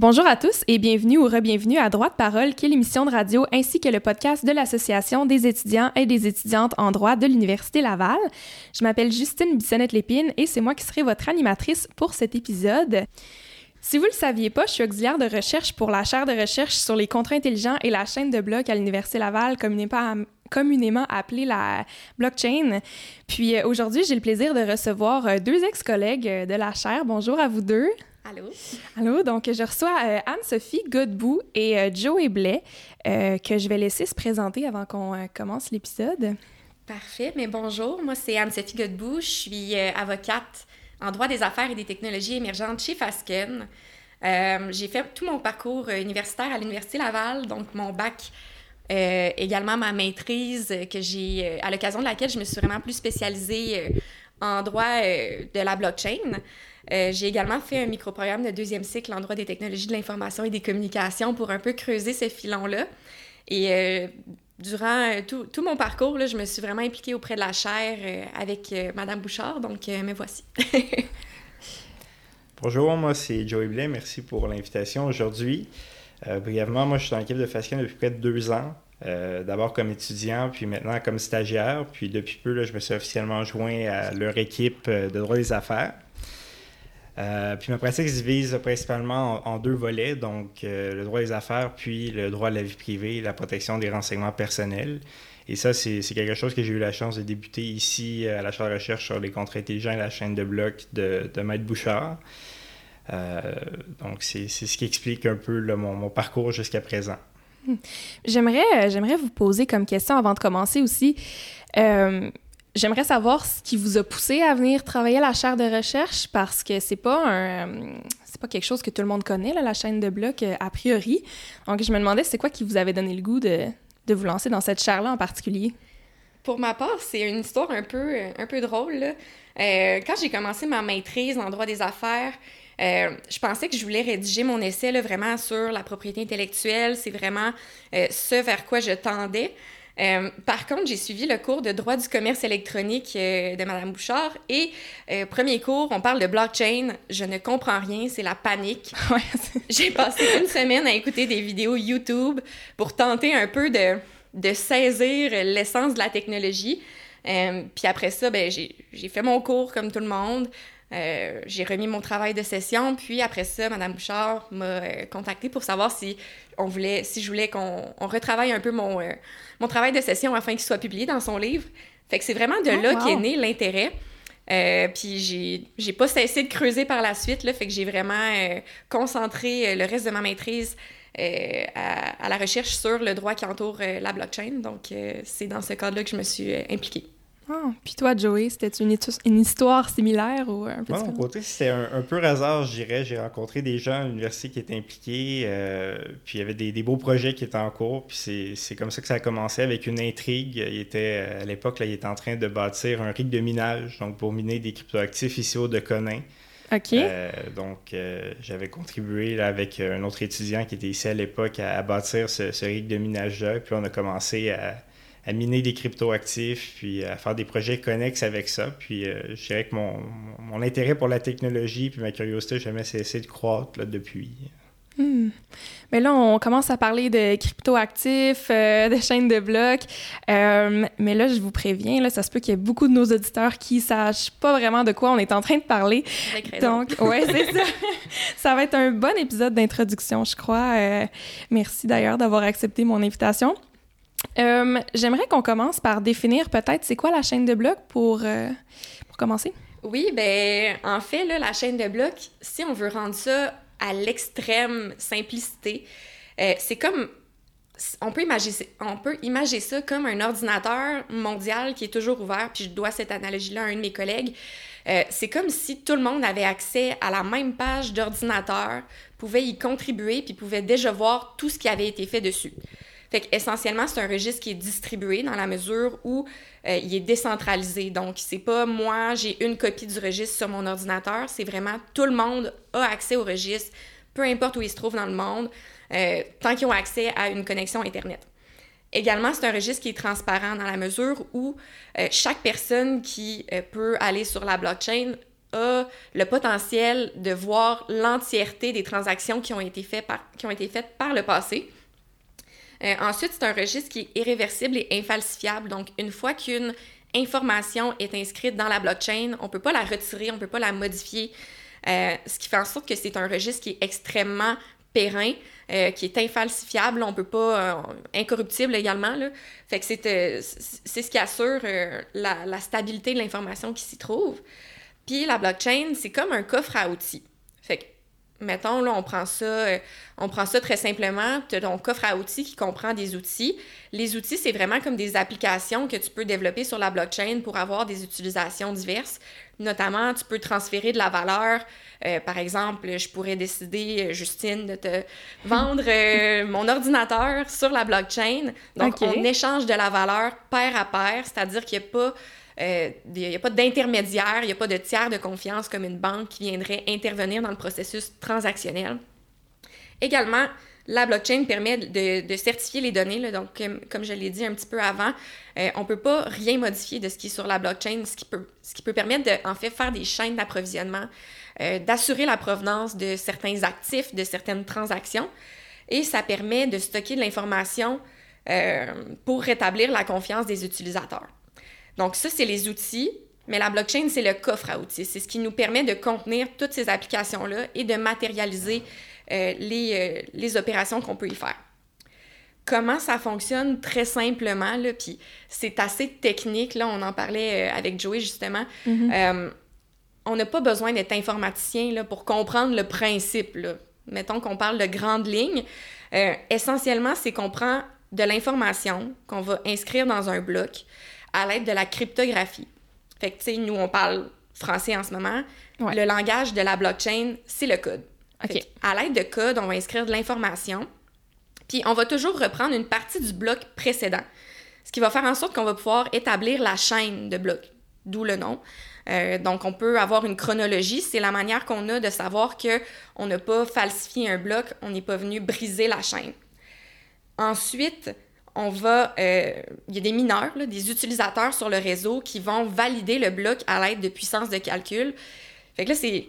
Bonjour à tous et bienvenue ou re-bienvenue à Droit de parole, qui est l'émission de radio ainsi que le podcast de l'Association des étudiants et des étudiantes en droit de l'Université Laval. Je m'appelle Justine Bissonnette-Lépine et c'est moi qui serai votre animatrice pour cet épisode. Si vous ne le saviez pas, je suis auxiliaire de recherche pour la chaire de recherche sur les contrats intelligents et la chaîne de blocs à l'Université Laval, communément appelée la blockchain. Puis euh, aujourd'hui, j'ai le plaisir de recevoir euh, deux ex-collègues euh, de la chaire. Bonjour à vous deux. Allô? Allô, donc je reçois Anne-Sophie Godbout et Joey Blais, que je vais laisser se présenter avant qu'on commence l'épisode. Parfait, mais bonjour, moi c'est Anne-Sophie Godbout, je suis avocate en droit des affaires et des technologies émergentes chez Fasken. j'ai fait tout mon parcours universitaire à l'Université Laval, donc mon bac euh, également ma maîtrise que j'ai, euh, à l'occasion de laquelle je me suis vraiment plus spécialisée euh, en droit de la blockchain. J'ai également fait un micro-programme de deuxième cycle en droit des technologies de l'information et des communications pour un peu creuser ce filon-là. Et durant tout, tout, mon parcours, je me suis vraiment impliquée auprès de la chaire avec Madame Bouchard, donc me voici. Bonjour, moi c'est Joey Blais, merci pour l'invitation aujourd'hui. Euh, brièvement, moi, je suis dans l'équipe de Fasken depuis près de deux ans. Euh, d'abord comme étudiant, puis maintenant comme stagiaire. Puis depuis peu, je me suis officiellement joint à leur équipe euh, de droit des affaires. Puis ma pratique se divise principalement en, deux volets, donc le droit des affaires, puis le droit de la vie privée, la protection des renseignements personnels. Et ça, c'est quelque chose que j'ai eu la chance de débuter ici à la chaire de recherche sur les contrats intelligents et la chaîne de blocs de, Maître Bouchard. Euh, donc, c'est ce qui explique un peu mon, parcours jusqu'à présent. Hmm. J'aimerais, euh, j'aimerais vous poser comme question avant de commencer aussi. Euh, j'aimerais savoir ce qui vous a poussé à venir travailler à la chaire de recherche parce que c'est pas un c'est pas quelque chose que tout le monde connaît la chaîne de blocs a priori. Donc je me demandais c'est quoi qui vous avait donné le goût de, de vous lancer dans cette chaire là en particulier? Pour ma part, c'est une histoire un peu un peu drôle. quand j'ai commencé ma maîtrise en droit des affaires, euh, je pensais que je voulais rédiger mon essai là, vraiment sur la propriété intellectuelle. C'est vraiment euh, ce vers quoi je tendais. Euh, par contre, j'ai suivi le cours de droit du commerce électronique de Madame Bouchard et premier cours, on parle de blockchain. Je ne comprends rien, c'est la panique. j'ai passé une semaine à écouter des vidéos YouTube pour tenter un peu de, de saisir l'essence de la technologie. puis après ça, ben, j'ai fait mon cours comme tout le monde. Euh, j'ai remis mon travail de session, puis après ça, Mme Bouchard m'a euh, contacté pour savoir si on voulait, si je voulais qu'on retravaille un peu mon, euh, mon travail de session afin qu'il soit publié dans son livre. Fait que c'est vraiment de oh, là qu'est né l'intérêt. puis j'ai pas cessé de creuser par la suite, là, fait que j'ai vraiment concentré le reste de ma maîtrise à, à, la recherche sur le droit qui entoure la blockchain. Donc, c'est dans ce cadre-là que je me suis impliquée. Ah, puis toi, Joey, c'était une, une, histoire similaire ou un peu Moi, mon côté, c'était un, peu hasard, je dirais. J'ai rencontré des gens à l'université qui étaient impliqués, euh, puis il y avait des, beaux projets qui étaient en cours, puis c'est comme ça que ça a commencé avec une intrigue. Il était, à l'époque, il était en train de bâtir un rig de minage, donc pour miner des cryptoactifs ici au de Conin. OK. Euh, donc, euh, j'avais contribué là, avec un autre étudiant qui était ici à l'époque à, bâtir ce, ce rig de minage-là, puis on a commencé à à miner des cryptoactifs, puis à faire des projets connexes avec ça. Puis euh, je dirais que mon, mon, intérêt pour la technologie puis ma curiosité n'a jamais cessé de croître là, depuis. Hmm. Mais là, on commence à parler de cryptoactifs, euh, de chaînes de blocs. Euh, mais là, je vous préviens, là, ça se peut qu'il y ait beaucoup de nos auditeurs qui ne sachent pas vraiment de quoi on est en train de parler. Donc, ouais, c'est ça. ça va être un bon épisode d'introduction, je crois. merci d'ailleurs d'avoir accepté mon invitation. Euh, j'aimerais qu'on commence par définir peut-être c'est quoi la chaîne de blocs pour, euh, pour commencer. Oui, ben en fait, là, la chaîne de blocs, si on veut rendre ça à l'extrême simplicité, euh, c'est comme on peut, imaginer, on peut imaginer ça comme un ordinateur mondial qui est toujours ouvert, puis je dois cette analogie-là à un de mes collègues. c'est comme si tout le monde avait accès à la même page d'ordinateur, pouvait y contribuer, puis pouvait déjà voir tout ce qui avait été fait dessus. Fait qu'essentiellement, c'est un registre qui est distribué dans la mesure où euh, il est décentralisé. Donc, c'est pas moi, j'ai une copie du registre sur mon ordinateur, c'est vraiment tout le monde a accès au registre, peu importe où il se trouve dans le monde, euh, tant qu'ils ont accès à une connexion Internet. Également, c'est un registre qui est transparent dans la mesure où euh, chaque personne qui peut aller sur la blockchain a le potentiel de voir l'entièreté des transactions qui ont été faites par le passé. Euh, ensuite, c'est un registre qui est irréversible et infalsifiable. Donc, une fois qu'une information est inscrite dans la blockchain, on ne peut pas la retirer, on ne peut pas la modifier, euh, ce qui fait en sorte que c'est un registre qui est extrêmement périn, euh, qui est infalsifiable, on peut pas, incorruptible également. Là. Fait que c'est, ce qui assure la, stabilité de l'information qui s'y trouve. Puis la blockchain, c'est comme un coffre à outils. Mettons, là, on prend ça, euh, on prend ça très simplement. Tu as ton coffre à outils qui comprend des outils. Les outils, c'est vraiment comme des applications que tu peux développer sur la blockchain pour avoir des utilisations diverses. Notamment, tu peux transférer de la valeur. Euh, par exemple, je pourrais décider, euh, Justine, de te vendre mon ordinateur sur la blockchain. Donc, on échange de la valeur pair à pair, c'est-à-dire qu'il n'y a pas il euh, n'y a pas d'intermédiaire, il n'y a pas de tiers de confiance comme une banque qui viendrait intervenir dans le processus transactionnel. Également, la blockchain permet de, certifier les données. donc, comme, je l'ai dit un petit peu avant, euh, on ne peut pas rien modifier de ce qui est sur la blockchain, ce qui peut, ce qui peut permettre de en fait faire des chaînes d'approvisionnement, euh, d'assurer la provenance de certains actifs, de certaines transactions. Et ça permet de stocker de l'information pour rétablir la confiance des utilisateurs. Donc ça, c'est les outils, mais la blockchain, c'est le coffre à outils. C'est ce qui nous permet de contenir toutes ces applications-là et de matérialiser euh, les, euh, les, opérations qu'on peut y faire. Comment ça fonctionne? Très simplement, là, puis c'est assez technique, là, on en parlait euh, avec Joey justement. Mm-hmm. on n'a pas besoin d'être informaticien là, pour comprendre le principe. Là. Mettons qu'on parle de grandes lignes. essentiellement, c'est qu'on prend de l'information qu'on va inscrire dans un bloc à l'aide de la cryptographie. Fait que, tu sais, nous, on parle français en ce moment. Le langage de la blockchain, c'est le code. À l'aide de code, on va inscrire de l'information, puis on va toujours reprendre une partie du bloc précédent, ce qui va faire en sorte qu'on va pouvoir établir la chaîne de blocs, d'où le nom. Euh, donc, on peut avoir une chronologie. C'est la manière qu'on a de savoir que on n'a pas falsifié un bloc, on n'est pas venu briser la chaîne. Ensuite, on va, euh, il y a des mineurs, des utilisateurs sur le réseau qui vont valider le bloc à l'aide de puissance de calcul. Fait là, c'est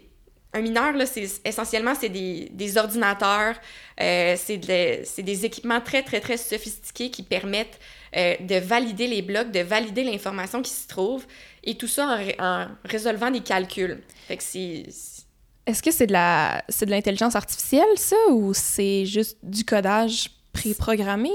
un mineur, là, c'est essentiellement c'est des, ordinateurs, euh, c'est des équipements très très très sophistiqués qui permettent euh, de valider les blocs, de valider l'information qui se trouve, et tout ça en, résolvant des calculs. Est-ce que c'est de la c'est de l'intelligence artificielle ça ou c'est juste du codage préprogrammé?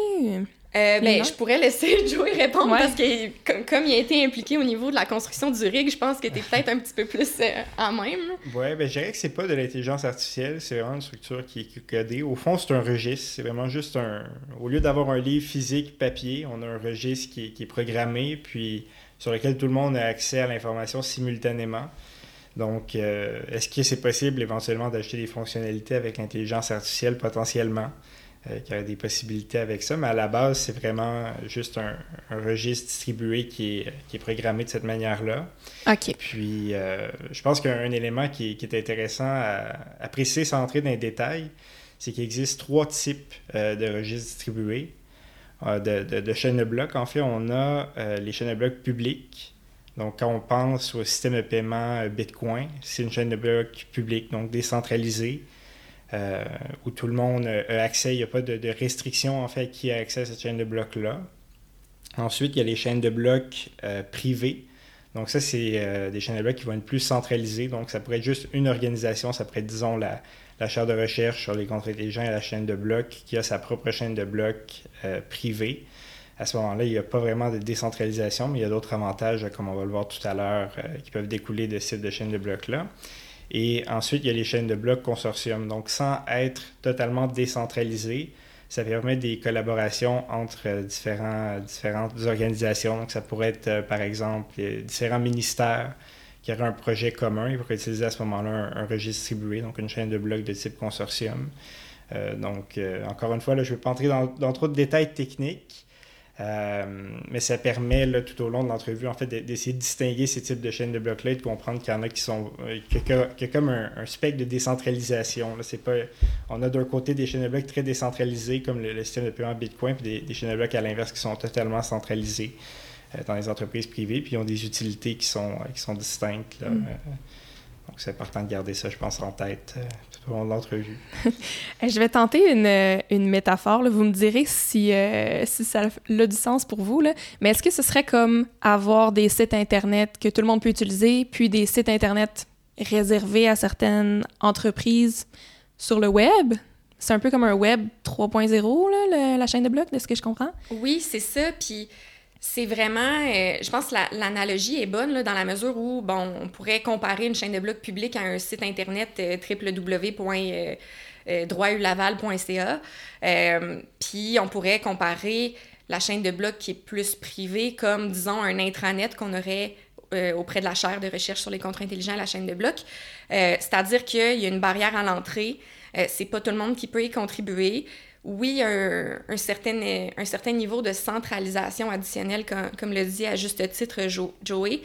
Euh, ben, je pourrais laisser Joey répondre parce que comme, il a été impliqué au niveau de la construction du rig, je pense que tu es peut-être un petit peu plus euh, en même. Oui, ben, je dirais que c'est pas de l'intelligence artificielle, c'est vraiment une structure qui est codée. Au fond, c'est un registre, c'est vraiment juste un... Au lieu d'avoir un livre physique papier, on a un registre qui est, programmé, puis sur lequel tout le monde a accès à l'information simultanément. Donc, euh, est-ce que c'est possible éventuellement d'acheter des fonctionnalités avec l'intelligence artificielle potentiellement? Euh, qu'il y aurait des possibilités avec ça, mais à la base, c'est vraiment juste un, registre distribué qui est, qui est, programmé de cette manière-là. OK. Puis, euh, je pense qu'un élément qui, qui, est intéressant à, à, préciser sans entrer dans les détails, c'est qu'il existe trois types euh, de registres distribués, euh, de, de, de, chaînes de blocs. En fait, on a les chaînes de blocs publiques. Donc, quand on pense au système de paiement Bitcoin, c'est une chaîne de blocs publique, donc décentralisée euh, où tout le monde a accès, il n'y a pas de, restriction en fait qui a accès à cette chaîne de blocs-là. Ensuite, il y a les chaînes de blocs euh, privées. Donc ça, c'est euh, des chaînes de blocs qui vont être plus centralisées. Donc ça pourrait être juste une organisation, ça pourrait être, disons, la, la chaire de recherche sur les contre intelligents et la chaîne de blocs qui a sa propre chaîne de blocs privée. À ce moment-là, il n'y a pas vraiment de décentralisation, mais il y a d'autres avantages, comme on va le voir tout à l'heure, qui peuvent découler de cette de chaîne de blocs-là. Et ensuite, il y a les chaînes de blocs consortium. Donc, sans être totalement décentralisé, ça permet des collaborations entre différents, différentes organisations. Donc, ça pourrait être, euh, par exemple, différents ministères qui auraient un projet commun. Ils pourraient utiliser à ce moment-là un, registre distribué, donc une chaîne de blocs de type consortium. Euh, donc, euh, encore une fois, là, je ne vais pas entrer dans, trop de détails techniques, euh, mais ça permet là, tout au long de l'entrevue en fait d'essayer de distinguer ces types de chaînes de blocs-là et de comprendre qu'il y en a qui sont euh, a comme un, spectre de décentralisation. Là, c'est pas, on a d'un côté des chaînes de blocs très décentralisées comme le, système de paiement Bitcoin, puis des, chaînes de blocs à l'inverse qui sont totalement centralisées euh, dans les entreprises privées, puis ils ont des utilités qui sont, qui sont distinctes. Là, mm. Donc, c'est important de garder ça, je pense, en tête euh, l'entrevue. je vais tenter une, une métaphore. Vous me direz si, si ça a du sens pour vous. Là. Mais est-ce que ce serait comme avoir des sites Internet que tout le monde peut utiliser, puis des sites Internet réservés à certaines entreprises sur le web? C'est un peu comme un web 3.0, la chaîne de blocs, de ce que je comprends? Oui, c'est ça. Puis c'est vraiment, euh, je pense que l'analogie est bonne là, dans la mesure où, bon, on pourrait comparer une chaîne de blog publique à un site internet euh, www.droitulaval.ca. Euh, puis on pourrait comparer la chaîne de blog qui est plus privée comme, disons, un intranet qu'on aurait auprès de la chaire de recherche sur les contrats intelligents à la chaîne de bloc. C'est-à-dire qu'il y a une barrière à l'entrée. c'est pas tout le monde qui peut y contribuer oui, un, un, certain, un certain niveau de centralisation additionnelle, comme, comme le dit à juste titre Joey,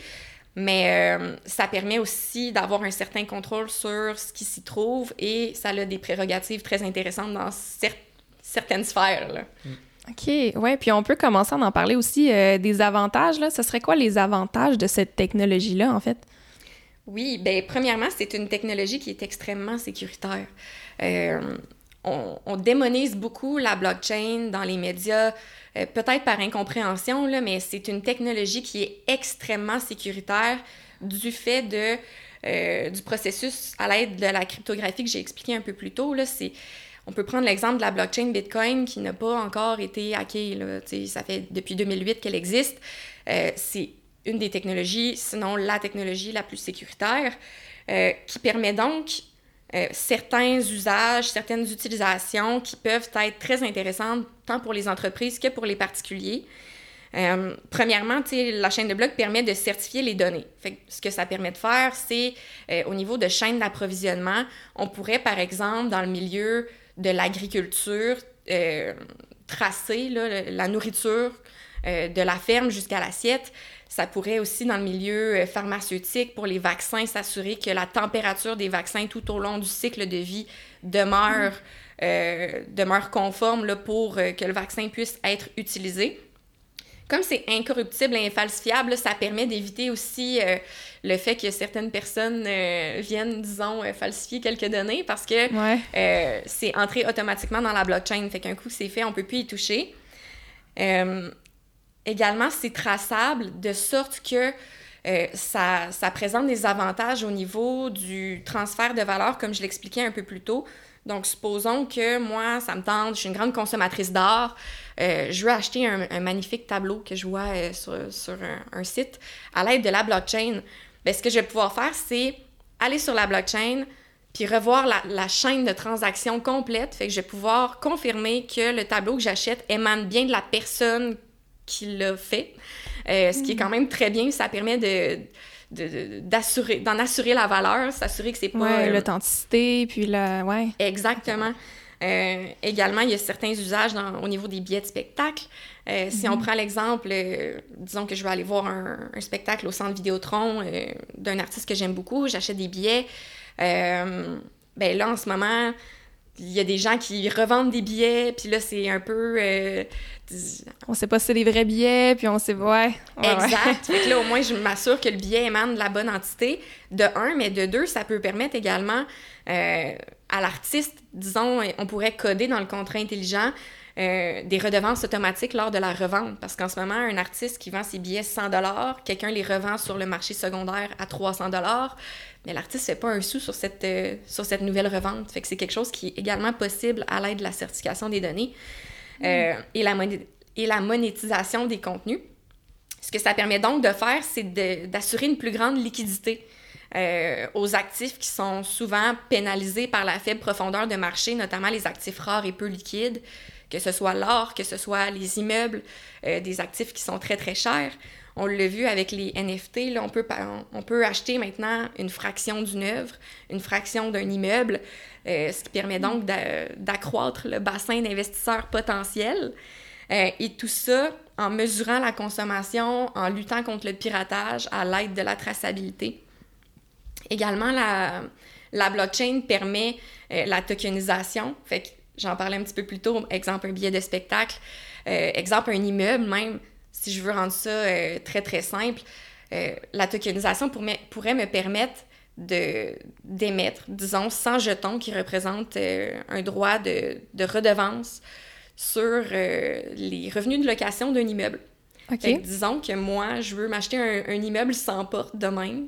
mais euh, ça permet aussi d'avoir un certain contrôle sur ce qui s'y trouve et ça a des prérogatives très intéressantes dans certaines sphères. Là. Mm. OK, ouais, puis on peut commencer à en parler aussi euh, des avantages. Là. Ce serait quoi les avantages de cette technologie-là, en fait? Oui, bien, premièrement, c'est une technologie qui est extrêmement sécuritaire. Euh, on, démonise beaucoup la blockchain dans les médias, euh, peut-être par incompréhension, là, mais c'est une technologie qui est extrêmement sécuritaire du fait de, euh, du processus à l'aide de la cryptographie que j'ai expliqué un peu plus tôt. Là, on peut prendre l'exemple de la blockchain Bitcoin qui n'a pas encore été hackée. Là. Ça fait depuis 2008 qu'elle existe. Euh, c'est une des technologies, sinon la technologie la plus sécuritaire, qui permet donc euh, certains usages, certaines utilisations qui peuvent être très intéressantes tant pour les entreprises que pour les particuliers. Euh, premièrement, la chaîne de blocs permet de certifier les données. Ce que ça permet de faire, c'est euh, au niveau de chaîne d'approvisionnement, on pourrait, par exemple, dans le milieu de l'agriculture, tracer la nourriture de la ferme jusqu'à l'assiette, ça pourrait aussi, dans le milieu euh, pharmaceutique, pour les vaccins, s'assurer que la température des vaccins tout au long du cycle de vie demeure, euh, demeure conforme là, pour euh, que le vaccin puisse être utilisé. Comme c'est incorruptible et infalsifiable, ça permet d'éviter aussi le fait que certaines personnes viennent, disons, falsifier quelques données parce que c'est entré automatiquement dans la blockchain. Fait qu'un coup c'est fait, on peut plus y toucher. Également, c'est traçable de sorte que euh, ça, ça, présente des avantages au niveau du transfert de valeur, comme je l'expliquais un peu plus tôt. Donc, supposons que moi, ça me tente, je suis une grande consommatrice d'art, euh, je veux acheter un, magnifique tableau que je vois euh, sur, sur un, site à l'aide de la blockchain. Bien, ce que je vais pouvoir faire, c'est aller sur la blockchain, puis revoir la, la, chaîne de transactions complète. Fait que je vais pouvoir confirmer que le tableau que j'achète émane bien de la personne qui l'a fait, euh, ce qui est quand même très bien. Ça permet de d'assurer d'en assurer la valeur s'assurer que c'est pas ouais, euh, l'authenticité puis la ouais. Exactement. Euh, également il y a certains usages dans, au niveau des billets de spectacle. Si on mhm. prend l'exemple disons que je vais aller voir un, un spectacle au centre Vidéotron d'un artiste que j'aime beaucoup j'achète des billets. Ben là en ce moment il y a des gens qui revendent des billets, puis là, c'est un peu... Euh, on sait pas si c'est des vrais billets, puis on sait... Ouais, exact. fait que là, au moins, je m'assure que le billet émane de la bonne entité, de un, mais de deux, ça peut permettre également euh, à l'artiste, disons, on pourrait coder dans le contrat intelligent euh, des redevances automatiques lors de la revente. Parce qu'en ce moment, un artiste qui vend ses billets 100 quelqu'un les revend sur le marché secondaire à 300 mais l'artiste ne fait pas un sou sur cette, euh, sur cette nouvelle revente. Fait que c'est quelque chose qui est également possible à l'aide de la certification des données euh, mm. et, la et la monétisation des contenus. Ce que ça permet donc de faire, c'est d'assurer une plus grande liquidité euh, aux actifs qui sont souvent pénalisés par la faible profondeur de marché, notamment les actifs rares et peu liquides, que ce soit l'or, que ce soit les immeubles, des actifs qui sont très très chers. On l'a vu avec les NFT, là, on, peut, on peut acheter maintenant une fraction d'une œuvre, une fraction d'un immeuble, euh, ce qui permet donc d'accroître le bassin d'investisseurs potentiels. Euh, et tout ça en mesurant la consommation, en luttant contre le piratage à l'aide de la traçabilité. Également, la, la blockchain permet euh, la tokenisation. Fait que j'en parlais un petit peu plus tôt, exemple un billet de spectacle, exemple un immeuble même si je veux rendre ça euh, très, très simple, euh, la tokenisation pourrait me permettre d'émettre, disons, 100 jetons qui représentent un droit de, de redevance sur les revenus de location d'un immeuble. disons que moi, je veux m'acheter un, un, immeuble sans porte demain,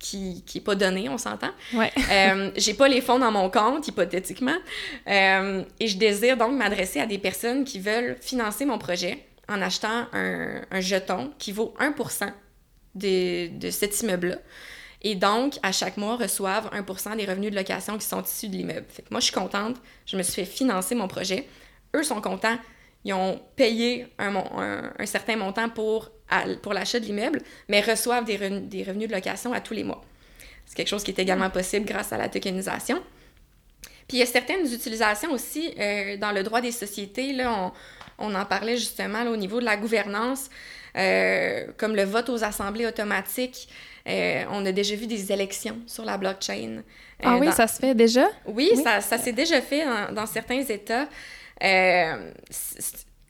qui n'est pas donné, on s'entend. Ouais. euh, j'ai pas les fonds dans mon compte, hypothétiquement. Euh, et je désire donc m'adresser à des personnes qui veulent financer mon projet en achetant un, un jeton qui vaut 1 de, de cet immeuble-là. Et donc, à chaque mois, reçoivent 1% des revenus de location qui sont issus de l'immeuble. Fait que moi, je suis contente, je me suis fait financer mon projet. Eux sont contents, ils ont payé un, un, un certain montant pour pour l'achat de l'immeuble, mais reçoivent des, des, revenus de location à tous les mois. C'est quelque chose qui est également possible grâce à la tokenisation. Puis il y a certaines utilisations aussi euh, dans le droit des sociétés. Là, on, on en parlait justement au niveau de la gouvernance, euh, comme le vote aux assemblées automatiques. Euh, on a déjà vu des élections sur la blockchain. ah oui, ça se fait déjà? Oui, oui. ça, ça s'est déjà fait dans, dans certains États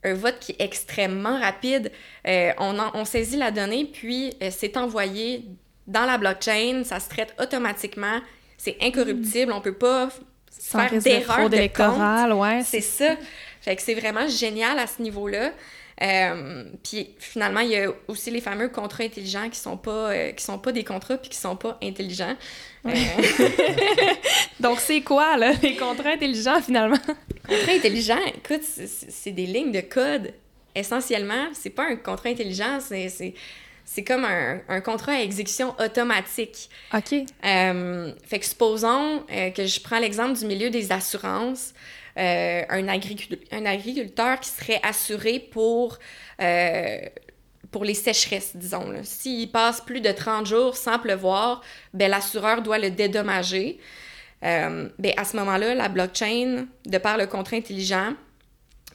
un vote qui est extrêmement rapide. Euh, on, on, saisit la donnée, puis euh, c'est envoyé dans la blockchain, ça se traite automatiquement, c'est incorruptible, on peut pas faire d'erreur de compte. Ouais, c'est ça. Fait que c'est vraiment génial à ce niveau-là. Euh, puis finalement, il y a aussi les fameux contrats intelligents qui sont pas euh, qui sont pas des contrats puis qui sont pas intelligents. Euh... Donc c'est quoi là les contrats intelligents finalement? Contrats intelligents, écoute, c'est des lignes de code essentiellement. C'est pas un contrat intelligent, c'est c'est comme un, un, contrat à exécution automatique. OK. Euh, fait que supposons euh, que je prends l'exemple du milieu des assurances. Euh, un, agriculteur qui serait assuré pour, euh, pour les sécheresses, disons. S'il passe plus de 30 jours sans pleuvoir, ben, l'assureur doit le dédommager. Euh, ben, à ce moment-là, la blockchain, de par le contrat intelligent,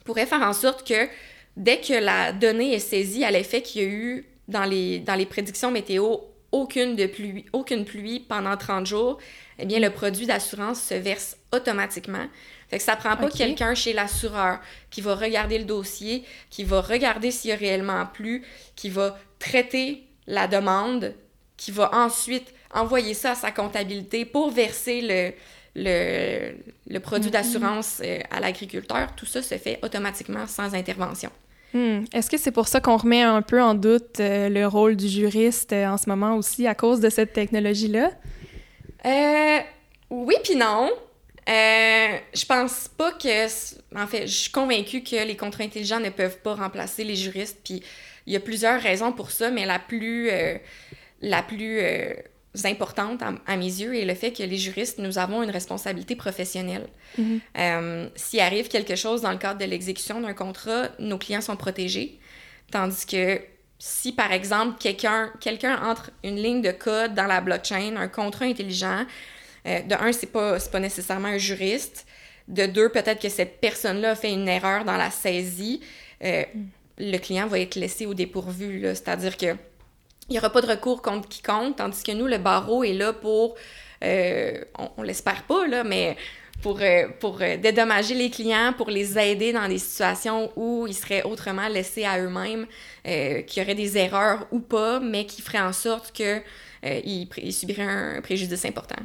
pourrait faire en sorte que dès que la donnée est saisie à l'effet qu'il y a eu dans les, dans les prédictions météo aucune, de pluie, aucune pluie pendant 30 jours, eh bien, le produit d'assurance se verse automatiquement. Fait que ça prend pas okay. quelqu'un chez l'assureur qui va regarder le dossier, qui va regarder s'il y a réellement plu, qui va traiter la demande, qui va ensuite envoyer ça à sa comptabilité pour verser le, le, le produit d'assurance euh, à l'agriculteur. Tout ça se fait automatiquement sans intervention. Hmm. Est-ce que c'est pour ça qu'on remet un peu en doute euh, le rôle du juriste euh, en ce moment aussi à cause de cette technologie-là? Euh, oui puis non. Je pense pas que. En fait, je suis convaincue que les contrats intelligents ne peuvent pas remplacer les juristes. Puis il y a plusieurs raisons pour ça, mais la plus, la plus importante à, à, mes yeux est le fait que les juristes, nous avons une responsabilité professionnelle. Mm -hmm. S'il arrive quelque chose dans le cadre de l'exécution d'un contrat, nos clients sont protégés. Tandis que si, par exemple, quelqu'un quelqu'un entre une ligne de code dans la blockchain, un contrat intelligent, euh, de un, c'est pas, pas nécessairement un juriste. De deux, peut-être que cette personne-là a fait une erreur dans la saisie. Euh, mm. Le client va être laissé au dépourvu. C'est-à-dire que il n'y aura pas de recours contre quiconque, tandis que nous, le barreau est là pour, euh, on, on l'espère pas, là, mais pour, euh, pour euh, dédommager les clients, pour les aider dans des situations où ils seraient autrement laissés à eux-mêmes, qu'il y aurait des erreurs ou pas, mais qui feraient en sorte qu'ils ils subiraient un préjudice important.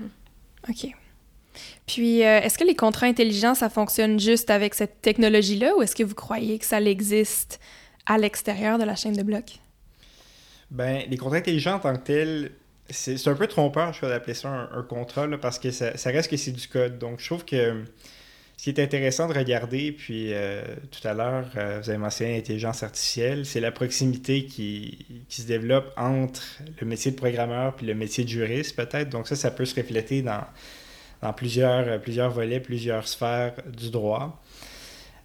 OK. Puis, est-ce que les contrats intelligents, ça fonctionne juste avec cette technologie-là ou est-ce que vous croyez que ça existe à l'extérieur de la chaîne de blocs? Ben, les contrats intelligents en tant que tels, c'est un peu trompeur, je crois, d'appeler ça un, un contrat, parce que ça, ça reste que c'est du code. Donc, je trouve que ce qui est intéressant de regarder, puis euh, tout à l'heure, euh, vous avez mentionné l'intelligence artificielle, c'est la proximité qui, qui, se développe entre le métier de programmeur puis le métier de juriste, peut-être. Donc ça, ça peut se refléter dans, dans plusieurs, plusieurs volets, plusieurs sphères du droit.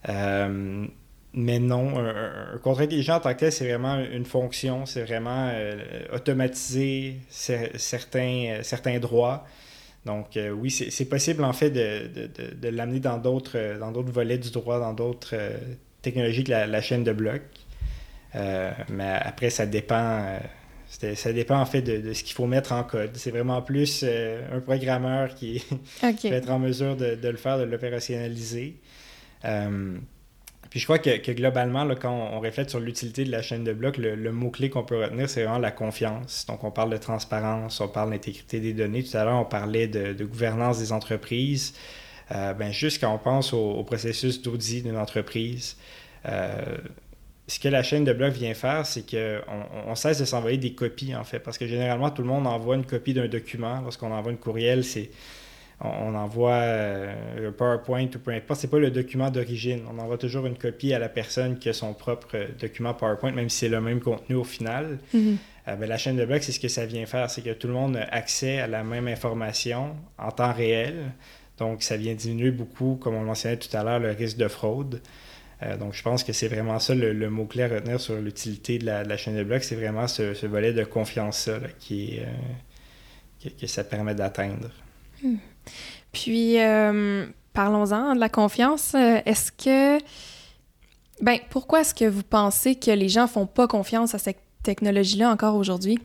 Euh, mais non, un, un, contrat intelligent en tant que tel, c'est vraiment une fonction, c'est vraiment euh, automatiser certains, certains droits. Donc euh, oui, c'est possible en fait de, de, de, de l'amener dans d'autres dans d'autres volets du droit, dans d'autres euh, technologies que la, la, chaîne de blocs. Euh, mais après, ça dépend. ça dépend en fait de, ce qu'il faut mettre en code. C'est vraiment plus un programmeur qui okay. peut être en mesure de, le faire, de l'opérationnaliser. Puis je crois que, globalement, là, quand on, reflète sur l'utilité de la chaîne de blocs, le, mot-clé qu'on peut retenir, c'est vraiment la confiance. Donc on parle de transparence, on parle d'intégrité des données. Tout à l'heure, on parlait de, gouvernance des entreprises. Euh, ben, juste quand on pense au, processus d'audit d'une entreprise, euh, ce que la chaîne de blocs vient faire, c'est qu'on on cesse de s'envoyer des copies, en fait, parce que généralement, tout le monde envoie une copie d'un document. Lorsqu'on envoie une courriel, c'est on, envoie euh, un PowerPoint ou peu importe, c'est pas le document d'origine. On envoie toujours une copie à la personne qui a son propre euh, document PowerPoint, même si c'est le même contenu au final. Mm-hmm. Euh, ben, la chaîne de blocs, c'est ce que ça vient faire, c'est que tout le monde a accès à la même information en temps réel. Donc, ça vient diminuer beaucoup, comme on le mentionnait tout à l'heure, le risque de fraude. donc, je pense que c'est vraiment ça le, mot-clé à retenir sur l'utilité de, la, chaîne de blocs, c'est vraiment ce, volet de confiance-là qui, que, ça permet d'atteindre. Mm. Puis, euh, parlons-en de la confiance. Euh, est-ce que. Ben, pourquoi est-ce que vous pensez que les gens font pas confiance à cette technologie-là encore aujourd'hui?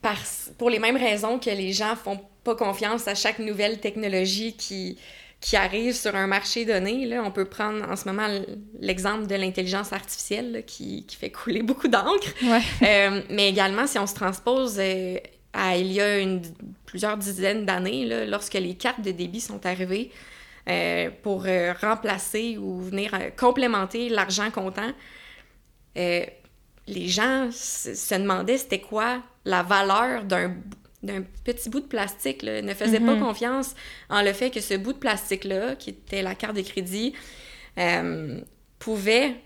Parce, pour les mêmes raisons que les gens font pas confiance à chaque nouvelle technologie qui, qui arrive sur un marché donné. Là. On peut prendre en ce moment l'exemple de l'intelligence artificielle qui, qui, fait couler beaucoup d'encre. Ouais. Euh, mais également, si on se transpose il y a une, plusieurs dizaines d'années, lorsque les cartes de débit sont arrivées euh, pour euh, remplacer ou venir euh, complémenter l'argent comptant, les gens se demandaient c'était quoi la valeur d'un d'un petit bout de plastique, là, ne faisaient pas mm-hmm. confiance en le fait que ce bout de plastique-là, qui était la carte de crédit, pouvait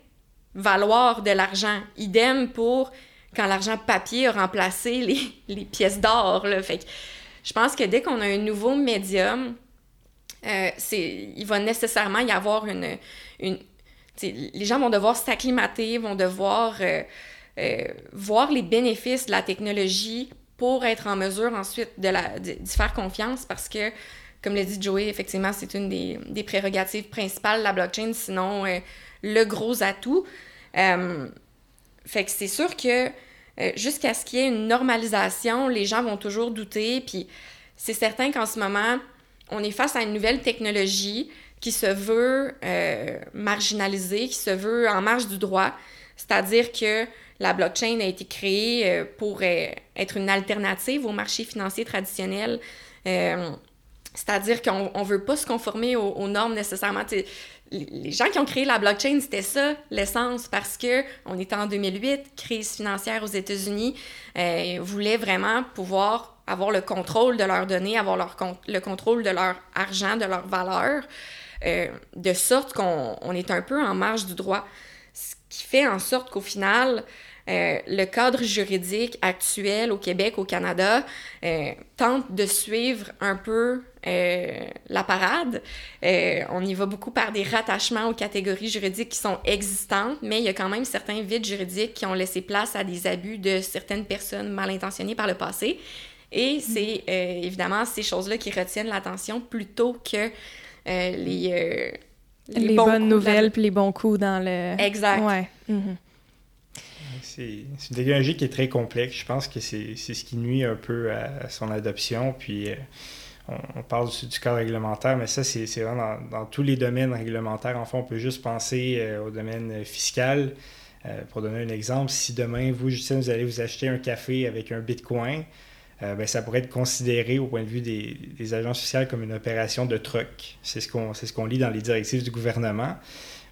valoir de l'argent. Idem pour quand l'argent papier a remplacé les, les pièces d'or. Fait que je pense que dès qu'on a un nouveau médium, euh, il va nécessairement y avoir une... une les gens vont devoir s'acclimater, vont devoir euh, euh, voir les bénéfices de la technologie pour être en mesure ensuite de d'y faire confiance parce que, comme l'a dit Joey, effectivement, c'est une des, des, prérogatives principales de la blockchain, sinon le gros atout. fait que c'est sûr que euh, jusqu'à ce qu'il y ait une normalisation, les gens vont toujours douter. Puis c'est certain qu'en ce moment, on est face à une nouvelle technologie qui se veut euh, marginalisée, qui se veut en marge du droit. C'est-à-dire que la blockchain a été créée euh, pour être une alternative au marché financier traditionnel. C'est-à-dire qu'on ne veut pas se conformer aux normes nécessairement les gens qui ont créé la blockchain, c'était ça l'essence parce que on était en 2008, crise financière aux États-Unis, euh, voulaient vraiment pouvoir avoir le contrôle de leurs données, avoir le contrôle de leur argent, de leur valeur, euh, de sorte qu'on est un peu en marge du droit. Ce qui fait en sorte qu'au final, euh, le cadre juridique actuel au Québec, au Canada, euh, tente de suivre un peu euh, la parade. on y va beaucoup par des rattachements aux catégories juridiques qui sont existantes, mais il y a quand même certains vides juridiques qui ont laissé place à des abus de certaines personnes mal intentionnées par le passé. Et c'est évidemment ces choses-là qui retiennent l'attention plutôt que les... les, bonnes nouvelles puis les bons coups dans le... Exact. Ouais. Mhm c'est une technologie qui est très complexe. Je pense que c'est ce qui nuit un peu à, son adoption. Puis euh, on, parle du, cadre réglementaire, mais ça, c'est vraiment dans, tous les domaines réglementaires. Enfin, on peut juste penser euh, au domaine fiscal. Euh, pour donner un exemple, si demain, vous, Justine, vous allez vous acheter un café avec un bitcoin, ben, ça pourrait être considéré au point de vue des, des agences sociales comme une opération de truc. C'est ce qu'on ce qu'on lit dans les directives du gouvernement.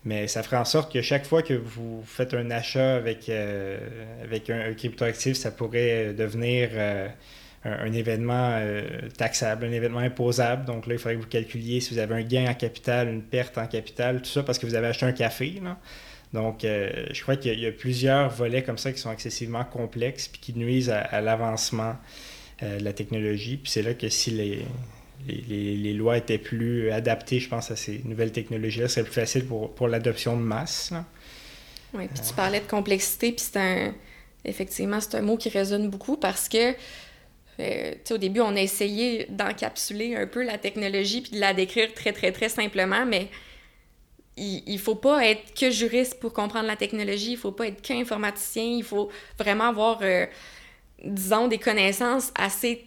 Mais ça ferait en sorte que chaque fois que vous faites un achat avec, euh, avec un, cryptoactif, ça pourrait devenir euh, un, événement euh, taxable, un événement imposable. Donc là, il faudrait que vous calculiez si vous avez un gain en capital, une perte en capital, tout ça parce que vous avez acheté un café. Donc, je crois qu'il y, a plusieurs volets comme ça qui sont excessivement complexes puis qui nuisent à l'avancement de la technologie. Puis c'est là que si les, les, lois étaient plus adaptées, je pense, à ces nouvelles technologies-là. C'est plus facile pour, pour l'adoption de masse. Oui, puis tu parlais de complexité, puis c'est un... Effectivement, c'est un mot qui résonne beaucoup parce que, euh, au début, on a essayé d'encapsuler un peu la technologie puis de la décrire très, très, très simplement, mais il, il faut pas être que juriste pour comprendre la technologie, il faut pas être qu'informaticien, il faut vraiment avoir, euh, disons, des connaissances assez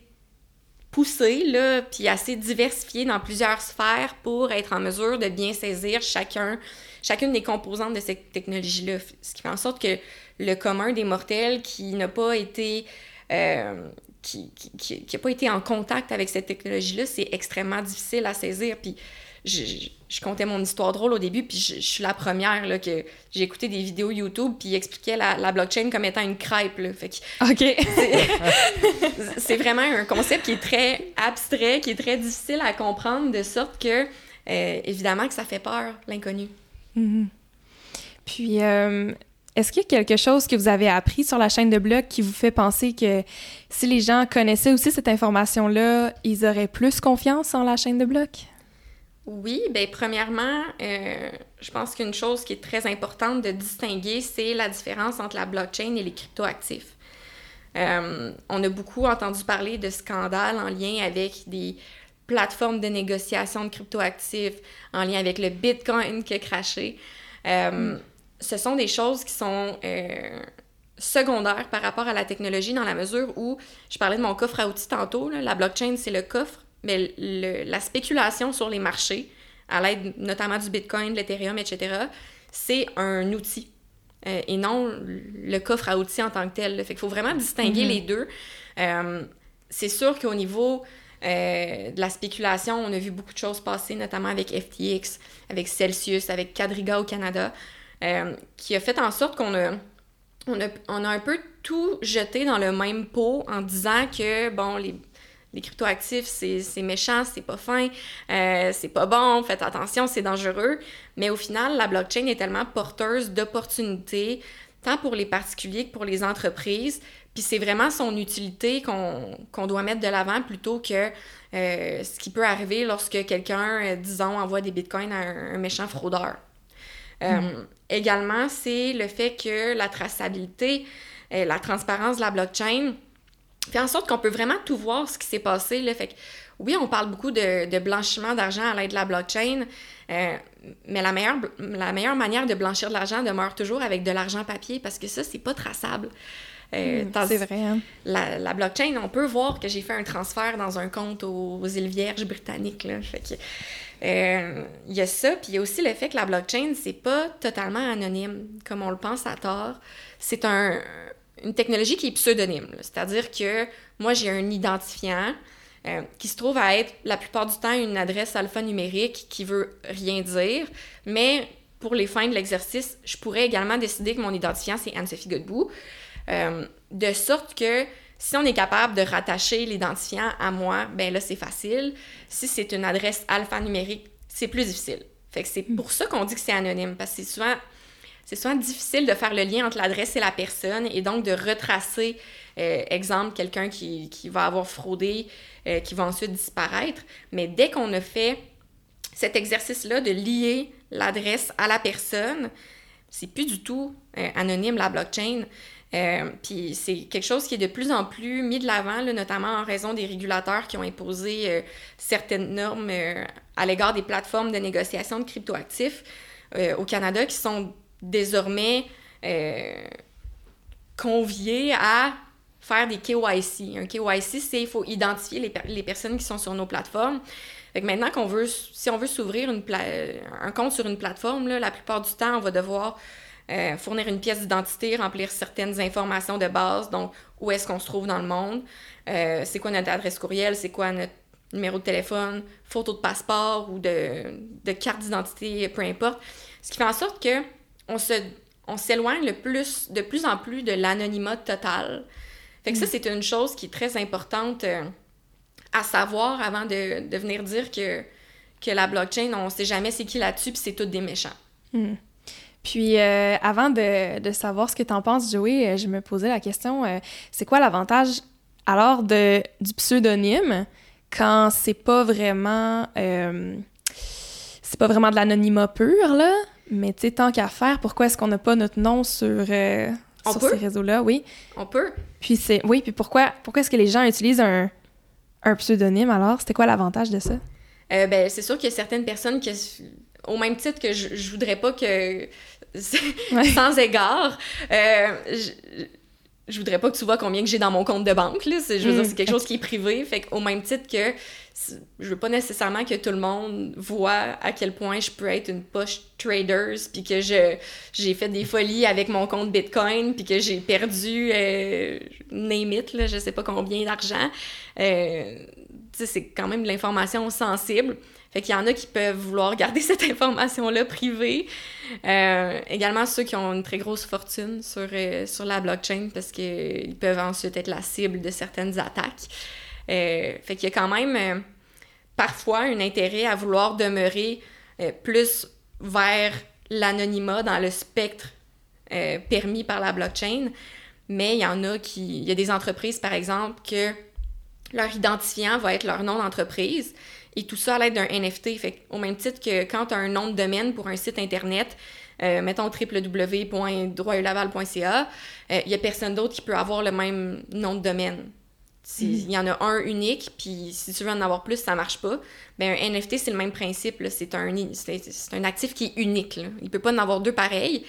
poussé, là, puis assez diversifié dans plusieurs sphères pour être en mesure de bien saisir chacun, chacune des composantes de cette technologie-là. Ce qui fait en sorte que le commun des mortels qui n'a pas été... Euh, qui n'a pas été en contact avec cette technologie-là, c'est extrêmement difficile à saisir. Je, je, comptais mon histoire drôle au début, puis je, suis la première là, que j'ai écouté des vidéos YouTube, puis ils expliquaient la, la, blockchain comme étant une crêpe. Là. Fait que OK. C'est vraiment un concept qui est très abstrait, qui est très difficile à comprendre, de sorte que, euh, évidemment, que ça fait peur, l'inconnu. Mm-hmm. Puis, euh, est-ce qu'il y a quelque chose que vous avez appris sur la chaîne de blog qui vous fait penser que si les gens connaissaient aussi cette information-là, ils auraient plus confiance en la chaîne de blog? Oui, bien, premièrement, euh, je pense qu'une chose qui est très importante de distinguer, c'est la différence entre la blockchain et les cryptoactifs. Euh, on a beaucoup entendu parler de scandales en lien avec des plateformes de négociation de cryptoactifs, en lien avec le Bitcoin qui a craché. Euh, ce sont des choses qui sont secondaires par rapport à la technologie dans la mesure où, je parlais de mon coffre à outils tantôt, la blockchain, c'est le coffre, mais le, la spéculation sur les marchés, à l'aide notamment du Bitcoin, de l'Ethereum, etc., c'est un outil euh, et non le coffre à outils en tant que tel. Fait qu'il faut vraiment distinguer mm-hmm. les deux. Euh, c'est sûr qu'au niveau euh, de la spéculation, on a vu beaucoup de choses passer, notamment avec FTX, avec Celsius, avec Quadriga au Canada. Qui a fait en sorte qu'on a, on a, on a un peu tout jeté dans le même pot en disant que, bon, les, les cryptoactifs, c'est méchant, c'est pas fin, euh, c'est pas bon, faites attention, c'est dangereux. Mais au final, la blockchain est tellement porteuse d'opportunités, tant pour les particuliers que pour les entreprises. Puis c'est vraiment son utilité qu'on doit mettre de l'avant plutôt que euh, ce qui peut arriver lorsque quelqu'un, disons, envoie des bitcoins à un méchant fraudeur. Euh, mm. Également, c'est le fait que la traçabilité, et la transparence de la blockchain fait en sorte qu'on peut vraiment tout voir ce qui s'est passé. Là. Fait que, oui, on parle beaucoup de, blanchiment d'argent à l'aide de la blockchain, euh, mais la meilleure, la meilleure manière de blanchir de l'argent demeure toujours avec de l'argent papier parce que ça, c'est pas traçable. Euh, mm, c'est vrai. Hein? La, la, blockchain, on peut voir que j'ai fait un transfert dans un compte aux, aux îles Vierges britanniques. Là. Fait que, euh, il y a ça, puis il y a aussi le fait que la blockchain, c'est pas totalement anonyme, comme on le pense à tort. C'est un, une technologie qui est pseudonyme. C'est-à-dire que moi, j'ai un identifiant euh, qui se trouve à être la plupart du temps une adresse alphanumérique qui veut rien dire, mais pour les fins de l'exercice, je pourrais également décider que mon identifiant, c'est Anne-Sophie Godbout, euh, de sorte que si on est capable de rattacher l'identifiant à moi, ben là, c'est facile. Si c'est une adresse alphanumérique, c'est plus difficile. Fait que c'est pour ça qu'on dit que c'est anonyme, parce que c'est souvent, c'est souvent difficile de faire le lien entre l'adresse et la personne, et donc de retracer, euh, exemple, quelqu'un qui, va avoir fraudé, euh, qui va ensuite disparaître. Mais dès qu'on a fait cet exercice-là de lier l'adresse à la personne, c'est plus du tout euh, anonyme la blockchain. Puis c'est quelque chose qui est de plus en plus mis de l'avant, notamment en raison des régulateurs qui ont imposé certaines normes à l'égard des plateformes de négociation de cryptoactifs au Canada qui sont désormais conviés à faire des KYC. Un KYC, c'est il faut identifier les, personnes qui sont sur nos plateformes. Maintenant qu'on veut, si on veut s'ouvrir un compte sur une plateforme, la plupart du temps, on va devoir euh, fournir une pièce d'identité, remplir certaines informations de base, donc où est-ce qu'on se trouve dans le monde, euh, c'est quoi notre adresse courriel, c'est quoi notre numéro de téléphone, photo de passeport ou de carte d'identité, peu importe. Ce qui fait en sorte que on se on s'éloigne le plus, de plus en plus de l'anonymat total. Fait que ça, mm. c'est une chose qui est très importante euh, à savoir avant de, de, venir dire que, que la blockchain, on sait jamais c'est qui là-dessus, puis c'est tout des méchants. Mm. Puis euh, avant de, de, savoir ce que tu en penses, Joey, euh, je me posais la question, euh, c'est quoi l'avantage alors de, du pseudonyme quand c'est pas vraiment c'est pas vraiment de l'anonymat pur, là, mais tu sais, tant qu'à faire, pourquoi est-ce qu'on n'a pas notre nom sur, sur ces réseaux-là? Oui. On peut. Puis c'est... Oui, puis pourquoi, pourquoi est-ce que les gens utilisent un, un pseudonyme, alors? C'était quoi l'avantage de ça? ben, c'est sûr qu'il y a certaines personnes qui au même titre que je, je voudrais pas que sans égard, euh, je voudrais pas que tu vois combien que j'ai dans mon compte de banque, là. C'est, je veux dire, Mm. c'est quelque chose qui est privé. Fait qu'au même titre que je veux pas nécessairement que tout le monde voit à quel point je peux être une poche traders, puis que je, j'ai fait des folies avec mon compte Bitcoin, puis que j'ai perdu, euh, name it, là, je sais pas combien d'argent. Euh, c'est quand même de l'information sensible. Fait qu'il y en a qui peuvent vouloir garder cette information-là privée. Euh, également ceux qui ont une très grosse fortune sur, euh, sur la blockchain parce qu'ils peuvent ensuite être la cible de certaines attaques. Euh, fait qu'il y a quand même euh, parfois un intérêt à vouloir demeurer euh, plus vers l'anonymat dans le spectre permis par la blockchain. Mais il y en a qui... Il y a des entreprises, par exemple, que leur identifiant va être leur nom d'entreprise et tout ça à l'aide d'un NFT. Fait au même titre que quand tu as un nom de domaine pour un site internet, mettons www.droitulaval.ca, il n'y a personne d'autre qui peut avoir le même nom de domaine. Il y en a un unique, puis si tu veux en avoir plus, ça marche pas. Ben, un NFT, c'est le même principe. C'est un, un actif qui est unique. Là. Il peut pas en avoir deux pareils.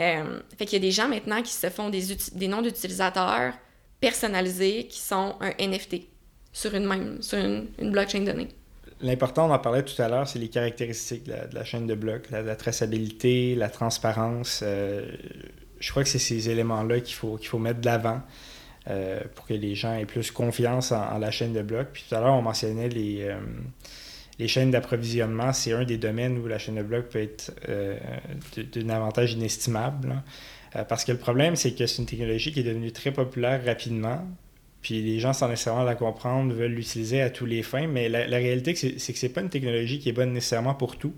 Euh, fait qu'il y a des gens maintenant qui se font des, des noms d'utilisateurs personnalisés qui sont un NFT sur une même sur une, une blockchain donnée. L'important, on en parlait tout à l'heure, c'est les caractéristiques de la, de la chaîne de blocs, la, la traçabilité, la transparence. euh, je crois que c'est ces éléments-là qu'il faut, qu'il faut mettre de l'avant euh, pour que les gens aient plus confiance en, la chaîne de blocs. Puis tout à l'heure, on mentionnait les, euh, les chaînes d'approvisionnement. C'est un des domaines où la chaîne de blocs peut être euh, d'un avantage inestimable. Euh, parce que le problème, c'est que c'est une technologie qui est devenue très populaire rapidement. Puis les gens, sans nécessairement la comprendre, veulent l'utiliser à tous les fins. Mais la, la réalité, c'est c'est que c'est pas une technologie qui est bonne nécessairement pour tout.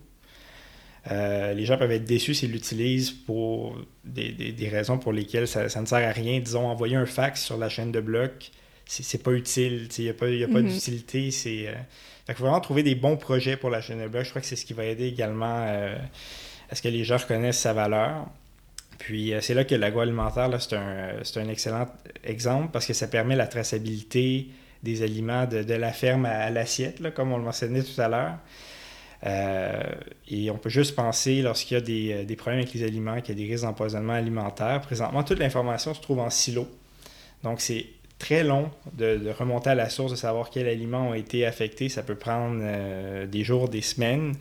Euh, les gens peuvent être déçus s'ils l'utilisent pour des, des- des raisons pour lesquelles ça, ça ne sert à rien. Disons, envoyer un fax sur la chaîne de blocs, c'est pas utile. Il n'y a pas, y a pas Mhm. d'utilité. C'est, euh, qu'il faut vraiment trouver des bons projets pour la chaîne de blocs. Je crois que c'est ce qui va aider également euh, à ce que les gens reconnaissent sa valeur. Puis c'est là que l'agroalimentaire, c'est un, un excellent exemple parce que ça permet la traçabilité des aliments de, de la ferme à, à l'assiette, comme on le mentionnait tout à l'heure. Euh, et on peut juste penser, lorsqu'il y a des, euh, des problèmes avec les aliments, qu'il y a des risques d'empoisonnement alimentaire, présentement, toute l'information se trouve en silo. Donc, c'est très long de, remonter à la source, de savoir quels aliments ont été affectés. Ça peut prendre euh, des jours, des semaines.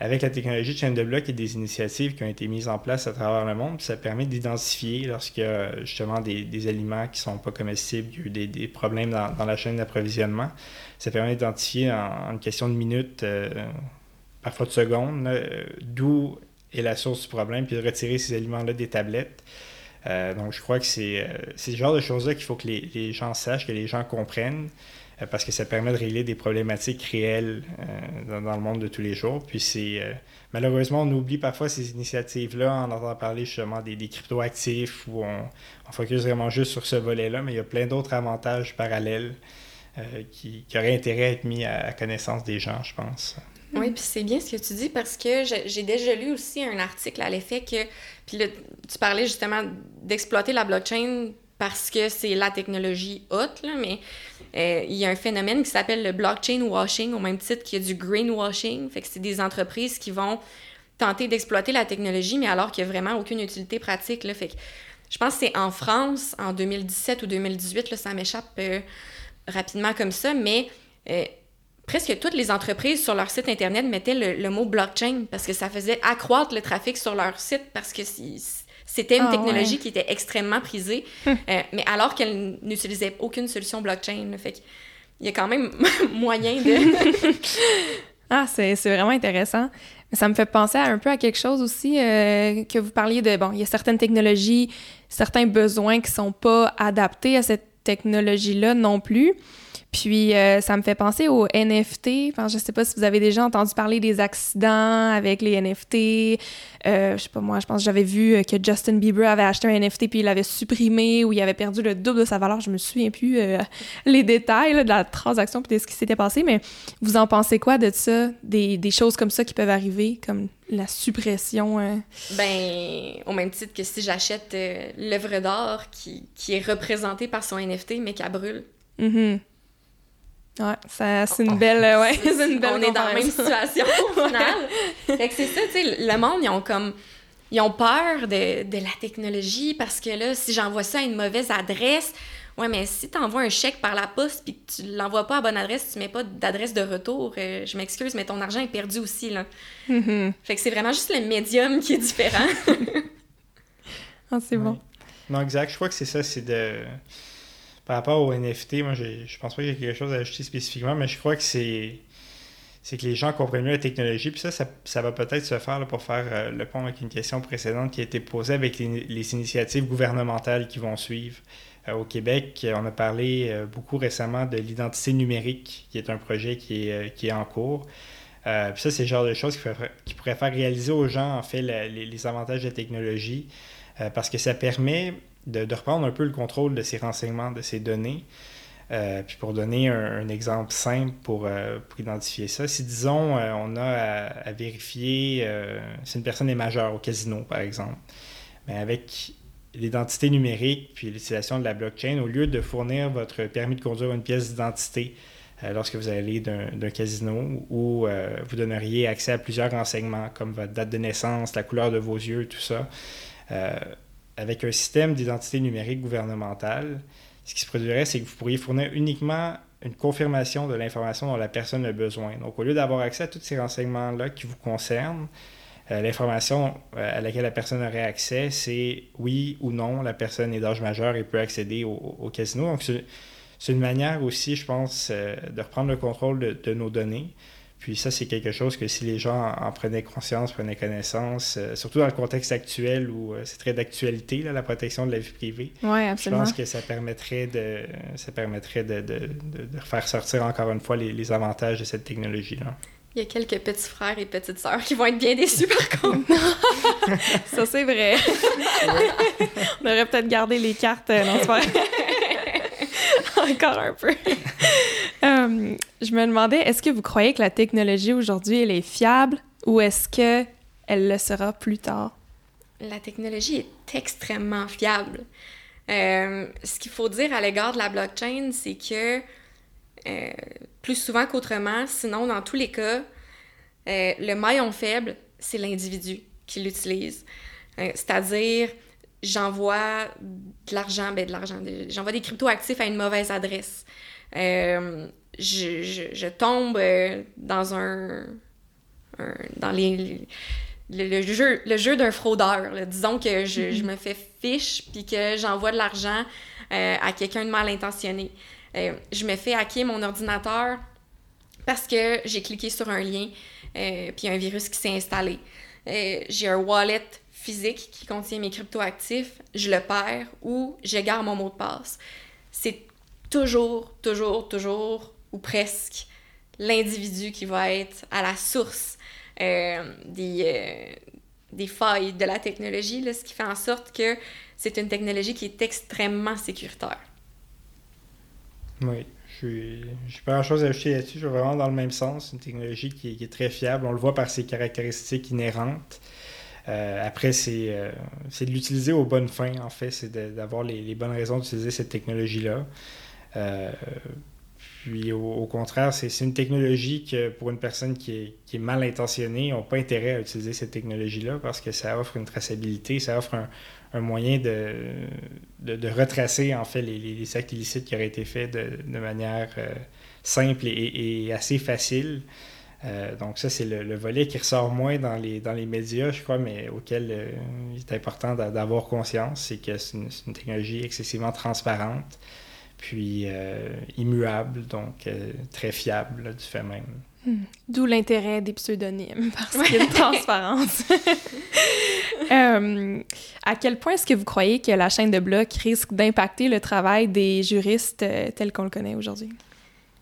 Avec la technologie de chaîne de blocs et des initiatives qui ont été mises en place à travers le monde, ça permet d'identifier lorsqu'il y a justement des, des aliments qui ne sont pas comestibles, qu'il y a eu des, des problèmes dans, la chaîne d'approvisionnement. Ça permet d'identifier en, une question de minutes, parfois de secondes, là, euh, d'où est la source du problème, puis de retirer ces aliments-là des tablettes. Euh, donc, je crois que c'est euh, ce genre de choses-là qu'il faut que les, les gens sachent, que les gens comprennent, parce que ça permet de régler des problématiques réelles dans, le monde de tous les jours. Puis c'est malheureusement, on oublie parfois ces initiatives-là en entendant parler justement des, des crypto-actifs où on, on focus vraiment juste sur ce volet-là, mais il y a plein d'autres avantages parallèles qui, qui auraient intérêt à être mis à, à connaissance des gens, je pense. Oui, puis c'est bien ce que tu dis parce que j'ai déjà lu aussi un article à l'effet que. Puis tu parlais justement d'exploiter la blockchain parce que c'est la technologie haute, là, mais euh, il y a un phénomène qui s'appelle le blockchain washing, au même titre qu'il y a du greenwashing. Fait que c'est des entreprises qui vont tenter d'exploiter la technologie, mais alors qu'il n'y a vraiment aucune utilité pratique. Là. Fait que je pense que c'est en France, en 2017 ou 2018, là, ça m'échappe euh, rapidement comme ça, mais euh, presque toutes les entreprises sur leur site internet mettaient le, le mot blockchain parce que ça faisait accroître le trafic sur leur site parce que c'était une Ah, technologie ouais. qui était extrêmement prisée, euh, mais alors qu'elle n'utilisait aucune solution blockchain. Fait il y a quand même moyen de... Ah, c'est c'est vraiment intéressant. Ça me fait penser à un peu à quelque chose aussi euh, que vous parliez de, bon, il y a certaines technologies, certains besoins qui sont pas adaptés à cette technologie-là non plus. Puis euh, ça me fait penser aux NFT. Enfin, je sais pas si vous avez déjà entendu parler des accidents avec les NFT. Euh, je sais pas moi, je pense que j'avais vu euh, que Justin Bieber avait acheté un NFT puis il l'avait supprimé ou il avait perdu le double de sa valeur. Je me souviens plus euh, les détails là, de la transaction puis de ce qui s'était passé, mais vous en pensez quoi de ça? Des, des choses comme ça qui peuvent arriver, comme la suppression? Ben, au même titre que si j'achète l'œuvre d'art qui, qui est représentée par son NFT, mais qu'elle brûle. Mhm. Ouais, ça, c'est une belle... euh, ouais, c'est une belle On est dans la même situation au final. fait que c'est ça, tu sais, le monde, ils ont comme ils ont peur de, de, la technologie parce que là, si j'envoie ça à une mauvaise adresse, Ouais, mais si tu envoies un chèque par la poste puis que tu l'envoies pas à bonne adresse, tu mets pas d'adresse de retour, euh, je m'excuse, mais ton argent est perdu aussi, là. Mm-hmm. Fait que c'est vraiment juste le médium qui est différent. ah, c'est bon. Non, exact. Je crois que c'est ça, c'est de... Par rapport au NFT, moi, je pense pas qu'il y ait quelque chose à ajouter spécifiquement, mais je crois que c'est que les gens comprennent mieux la technologie. Puis ça, ça, va peut-être se faire pour faire euh, le pont avec une question précédente qui a été posée avec les, initiatives gouvernementales qui vont suivre. Euh, au Québec, on a parlé euh, beaucoup récemment de l'identité numérique, qui est un projet qui est, en cours. puis ça, c'est le genre de choses qui, pourrait faire réaliser aux gens, en fait, les, avantages de la technologie, parce que ça permet de, reprendre un peu le contrôle de ces renseignements, de ces données. puis pour donner un, exemple simple pour, identifier ça, si disons on a à, vérifier si une personne est majeure au casino, par exemple, mais avec l'identité numérique puis l'utilisation de la blockchain, au lieu de fournir votre permis de conduire une pièce d'identité euh, lorsque vous allez d'un casino, où euh, vous donneriez accès à plusieurs renseignements comme votre date de naissance, la couleur de vos yeux, tout ça, euh, avec un système d'identité numérique gouvernementale, ce qui se produirait, c'est que vous pourriez fournir uniquement une confirmation de l'information dont la personne a besoin. Donc, au lieu d'avoir accès à tous ces renseignements-là qui vous concernent, euh, l'information euh, à laquelle la personne aurait accès, c'est oui ou non, la personne est d'âge majeur et peut accéder au, casino. Donc, c'est une manière aussi, je pense, euh, de reprendre le contrôle de, nos données. Puis ça, c'est quelque chose que si les gens en, prenaient conscience, prenaient connaissance, surtout dans le contexte actuel où c'est très d'actualité, la protection de la vie privée, ouais, je pense que ça permettrait de, ça permettrait de, de, de faire sortir encore une fois les, les avantages de cette technologie-là. Il y a quelques petits frères et petites sœurs qui vont être bien déçus par contre. ça, c'est vrai. On aurait peut-être gardé les cartes euh, dans Encore un peu. Euh, je me demandais, est-ce que vous croyez que la technologie aujourd'hui, elle est fiable ou est-ce que elle le sera plus tard? La technologie est extrêmement fiable. Euh, ce qu'il faut dire à l'égard de la blockchain, c'est que euh, plus souvent qu'autrement. Sinon, dans tous les cas, le maillon faible, c'est l'individu qui l'utilise. C'est-à-dire, j'envoie de l'argent, ben de l'argent, j'envoie des cryptoactifs à une mauvaise adresse. Je, je, tombe dans un, dans les, le, jeu, le jeu d'un fraudeur. Disons que je, je, me fais fiche puis que j'envoie de l'argent à quelqu'un de mal intentionné. Euh, je me fais hacker mon ordinateur parce que j'ai cliqué sur un lien, euh, puis un virus qui s'est installé. Euh, j'ai un wallet physique qui contient mes cryptoactifs, je le perds ou je garde mon mot de passe. C'est toujours, toujours, toujours, ou presque, l'individu qui va être à la source des, des failles de la technologie, ce qui fait en sorte que c'est une technologie qui est extrêmement sécuritaire. Oui, je n'ai pas grand-chose à ajouter là-dessus. Je suis vraiment dans le même sens. Une technologie qui est, très fiable. On le voit par ses caractéristiques inhérentes. Euh, après, euh, c'est de l'utiliser aux bonnes fins, en fait. C'est d'avoir les, bonnes raisons d'utiliser cette technologie-là. Euh, puis au, contraire, c'est une technologie que pour une personne qui est, qui est mal intentionnée, n'a pas intérêt à utiliser cette technologie-là parce que ça offre une traçabilité, ça offre un, un moyen de, de, retracer en fait les, les, actes illicites qui auraient été faits de, de manière euh, simple et, et, assez facile. Euh, donc ça, c'est le, volet qui ressort moins dans les, dans les médias, je crois, mais auquel il est important d'avoir conscience, c'est que c'est une, technologie excessivement transparente, puis immuable, donc très fiable du fait même. Hmm. D'où l'intérêt des pseudonymes, parce qu'il y a une transparence. Euh, à quel point est-ce que vous croyez que la chaîne de blocs risque d'impacter le travail des juristes euh, tel qu'on le connaît aujourd'hui?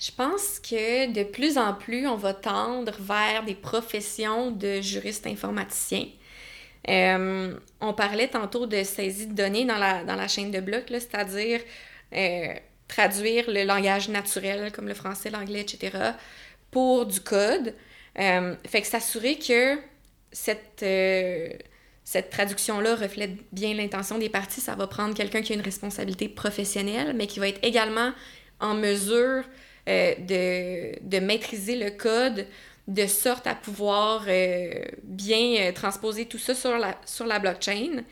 Je pense que de plus en plus, on va tendre vers des professions de juristes informaticiens. Euh, on parlait tantôt de saisie de données dans la, dans la chaîne de blocs, c'est-à-dire traduire le langage naturel comme le français, l'anglais, etc., pour du code. Euh, fait que s'assurer que cette, euh, cette traduction-là reflète bien l'intention des parties, ça va prendre quelqu'un qui a une responsabilité professionnelle, mais qui va être également en mesure euh, de, maîtriser le code de sorte à pouvoir euh, bien transposer tout ça sur la blockchain.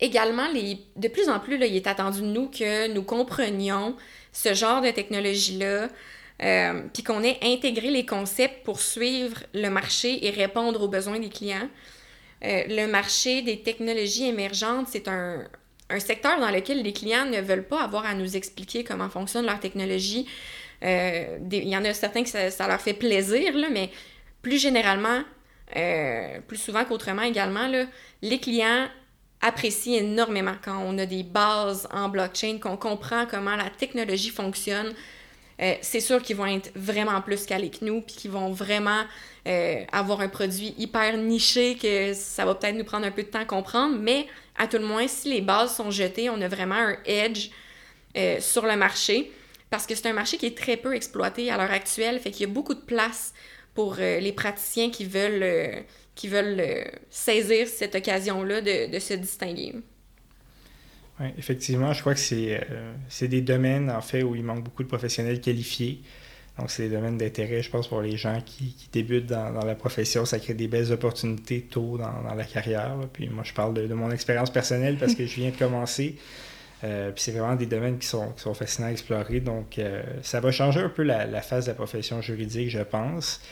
Également, les, de plus en plus, là, il est attendu de nous que nous comprenions ce genre de technologie-là, puis qu'on ait intégré les concepts pour suivre le marché et répondre aux besoins des clients. le marché des technologies émergentes, c'est un, un secteur dans lequel les clients ne veulent pas avoir à nous expliquer comment fonctionne leur technologie. Euh, il y en a certains que ça, leur fait plaisir, là, mais plus généralement, euh, plus souvent qu'autrement également, là, les clients apprécient énormément quand on a des bases en blockchain, qu'on comprend comment la technologie fonctionne. Euh, c'est sûr qu'ils vont être vraiment plus calés que nous, puis qu'ils vont vraiment avoir un produit hyper niché que ça va peut-être nous prendre un peu de temps à comprendre, mais à tout le moins, si les bases sont jetées, on a vraiment un edge euh, sur le marché parce que c'est un marché qui est très peu exploité à l'heure actuelle, fait qu'il y a beaucoup de place pour euh, les praticiens qui veulent, euh, qui veulent saisir cette occasion-là de, se distinguer. Oui, effectivement, je crois que c'est des domaines, en fait, où il manque beaucoup de professionnels qualifiés. Donc, c'est des domaines d'intérêt, je pense, pour les gens qui, débutent dans, la profession. Ça crée des belles opportunités tôt dans, la carrière. Puis moi, je parle de, mon expérience personnelle parce que je viens de commencer. Euh, puis c'est vraiment des domaines qui sont, sont fascinants à explorer. Donc, euh, ça va changer un peu la, phase de la profession juridique, je pense.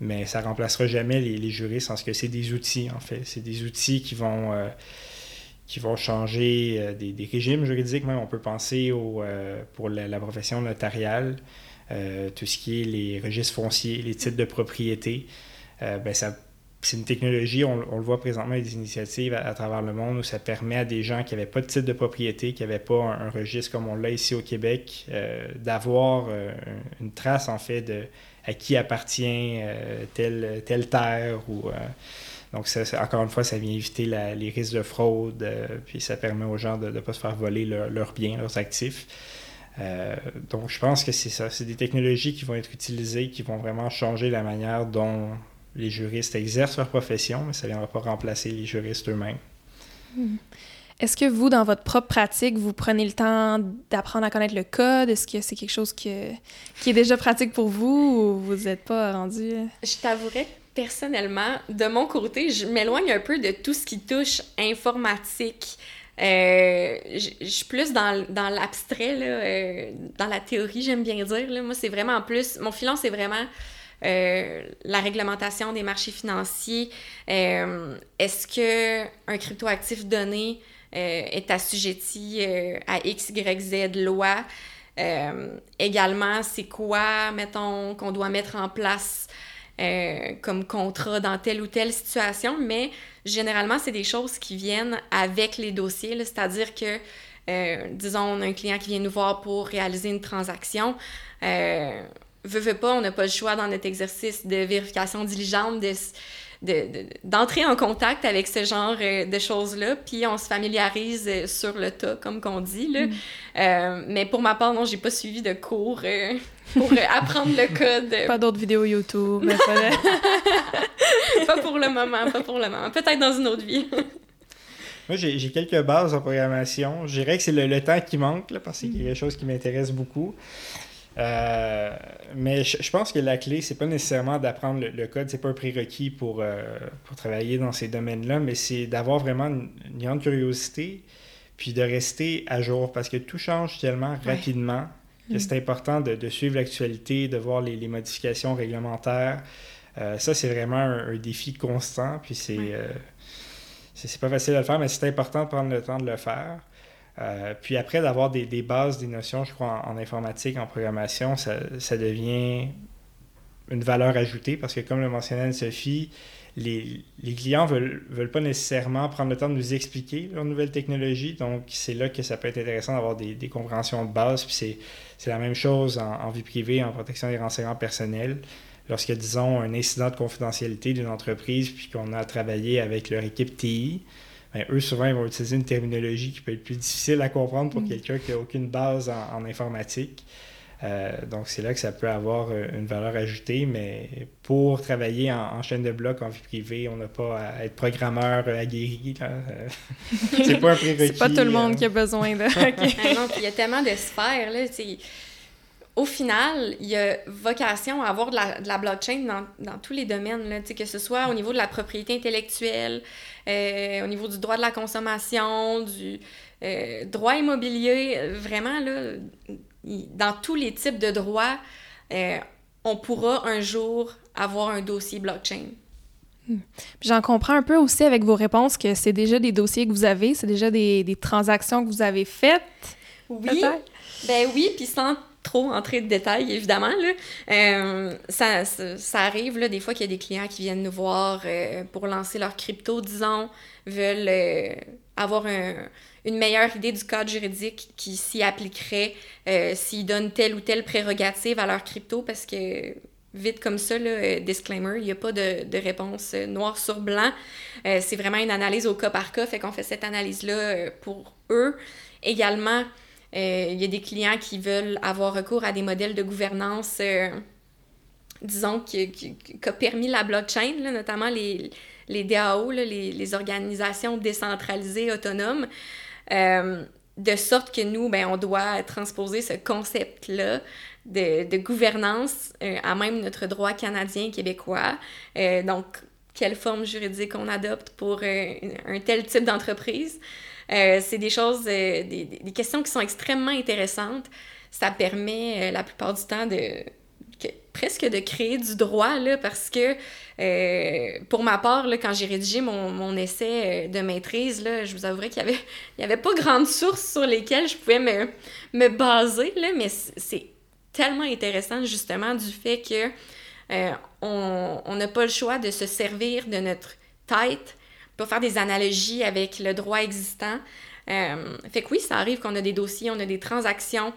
Mais ça remplacera jamais les, juristes parce que c'est des outils, en fait. C'est des outils qui vont... Euh, qui vont changer des, régimes juridiques. Même on peut penser au, pour la profession notariale. Euh, tout ce qui est les registres fonciers, les titres de propriété. Euh, ben ça, c'est une technologie, on, le voit présentement avec des initiatives à, travers le monde où ça permet à des gens qui n'avaient pas de titre de propriété, qui n'avaient pas un, registre comme on l'a ici au Québec, euh, d'avoir une trace en fait de à qui appartient telle, telle terre ou donc, ça, encore une fois, ça vient éviter les risques de fraude, puis ça permet aux gens de ne pas se faire voler leurs biens, leurs actifs. Euh, donc, je pense que c'est ça. C'est des technologies qui vont être utilisées, qui vont vraiment changer la manière dont les juristes exercent leur profession, mais ça ne viendra pas remplacer les juristes eux-mêmes. Hmm. Est-ce que vous, dans votre propre pratique, vous prenez le temps d'apprendre à connaître le code? Est-ce que c'est quelque chose qui est déjà pratique pour vous ou vous n'êtes pas rendu? Je t'avouerais personnellement, de mon côté, je m'éloigne un peu de tout ce qui touche informatique. Euh, je suis plus dans, l'abstrait, euh, dans la théorie, j'aime bien dire. Là. Moi, c'est vraiment plus. Mon filon, c'est vraiment euh, la réglementation des marchés financiers. Est-ce que un cryptoactif donné est assujetti à X, Y, Z loi? également, c'est quoi, mettons, qu'on doit mettre en place euh, comme contrat dans telle ou telle situation, mais généralement, c'est des choses qui viennent avec les dossiers, c'est-à-dire que, euh, disons, on a un client qui vient nous voir pour réaliser une transaction. Euh, veut, veut pas, on n'a pas le choix dans notre exercice de vérification diligente de d'entrer en contact avec ce genre euh, de choses-là, puis on se familiarise euh, sur le tas, comme qu'on dit. Là. Mm. Euh, mais pour ma part, non, j'ai pas suivi de cours pour apprendre le code. Pas d'autres vidéos YouTube. pas... pas pour le moment, pas pour le moment. Peut-être dans une autre vie. Moi, j'ai quelques bases en programmation. Je dirais que c'est le, temps qui manque, là, parce que c'est quelque chose qui m'intéresse beaucoup. Euh, mais je, pense que la clé, c'est pas nécessairement d'apprendre le, code, c'est pas un prérequis pour, euh, pour travailler dans ces domaines-là, mais c'est d'avoir vraiment une, grande curiosité, puis de rester à jour, parce que tout change tellement rapidement que c'est important de, suivre l'actualité, de voir les, modifications réglementaires. Euh, ça, c'est vraiment un, défi constant, puis c'est c'est pas facile à le faire, mais c'est important de prendre le temps de le faire. Euh, puis après d'avoir des, bases, des notions, je crois, en, informatique, en programmation, ça, devient une valeur ajoutée parce que, comme le mentionnait Sophie, les, clients ne veulent, pas nécessairement prendre le temps de nous expliquer leurs nouvelles technologies. Donc, c'est là que ça peut être intéressant d'avoir des, compréhensions de base. Puis c'est la même chose en, en, vie privée, en protection des renseignements personnels. A, disons, un incident de confidentialité d'une entreprise, puis qu'on a travaillé avec leur équipe TI, ben, eux, souvent, ils vont utiliser une terminologie qui peut être plus difficile à comprendre pour mm. quelqu'un qui n'a aucune base en, informatique. Euh, donc, c'est là que ça peut avoir euh, une valeur ajoutée, mais pour travailler en, chaîne de blocs en vie privée, on n'a pas à être programmeur euh, aguerri. c'est pas un prérequis. c'est pas tout le monde qui a besoin de. Ah il y a tellement de sphères. Là, au final, il y a vocation à avoir de la, blockchain dans, dans, tous les domaines, là, que ce soit au niveau de la propriété intellectuelle, euh, au niveau du droit de la consommation, du euh, droit immobilier, vraiment, là, dans tous les types de droits, euh, on pourra un jour avoir un dossier blockchain. Hmm. J'en comprends un peu aussi avec vos réponses que c'est déjà des dossiers que vous avez, c'est déjà des, des, transactions que vous avez faites. Oui. Ben oui, puis sans trop entrer de détails, évidemment. Là. Euh, ça, ça, arrive là, des fois qu'il y a des clients qui viennent nous voir euh, pour lancer leur crypto, disons, veulent euh, avoir une meilleure idée du cadre juridique qui s'y appliquerait s'ils donnent telle ou telle prérogative à leur crypto, parce que vite comme ça, là, disclaimer, il n'y a pas de, de, réponse noir sur blanc. c'est vraiment une analyse au cas par cas, fait qu'on fait cette analyse-là pour eux. Également, il y a des clients qui veulent avoir recours à des modèles de gouvernance, euh, disons, qui, qui, a permis la blockchain, notamment les, DAO, les, organisations décentralisées autonomes, euh, de sorte que nous, ben, on doit transposer ce concept-là de, gouvernance à même notre droit canadien, québécois. donc, quelle forme juridique on adopte pour un tel type d'entreprise? Euh, c'est des choses, euh, des, des, questions qui sont extrêmement intéressantes. Ça permet euh, la plupart du temps de presque de créer du droit, là, parce que pour ma part, là, quand j'ai rédigé mon, mon, essai de maîtrise, là, je vous avouerai qu'il y avait, il y avait pas grande source sur lesquelles je pouvais me, me baser, là, mais c'est tellement intéressant justement du fait que on n'a pas le choix de se servir de notre tête faire des analogies avec le droit existant. Euh, fait que oui, ça arrive qu'on a des dossiers, on a des transactions.